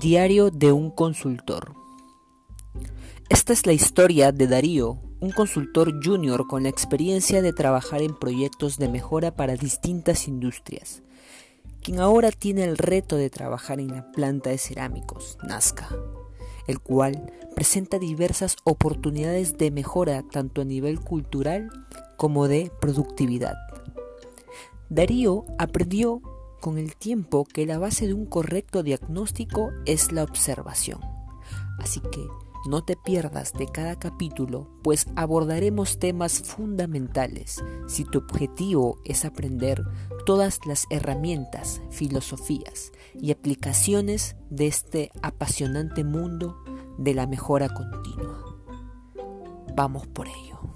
Diario de un consultor. Esta es la historia de Darío, un consultor junior con la experiencia de trabajar en proyectos de mejora para distintas industrias, quien ahora tiene el reto de trabajar en la planta de cerámicos, Nazca, el cual presenta diversas oportunidades de mejora tanto a nivel cultural como de productividad. Darío aprendió con el tiempo que la base de un correcto diagnóstico es la observación. Así que no te pierdas de cada capítulo, pues abordaremos temas fundamentales si tu objetivo es aprender todas las herramientas, filosofías y aplicaciones de este apasionante mundo de la mejora continua. Vamos por ello.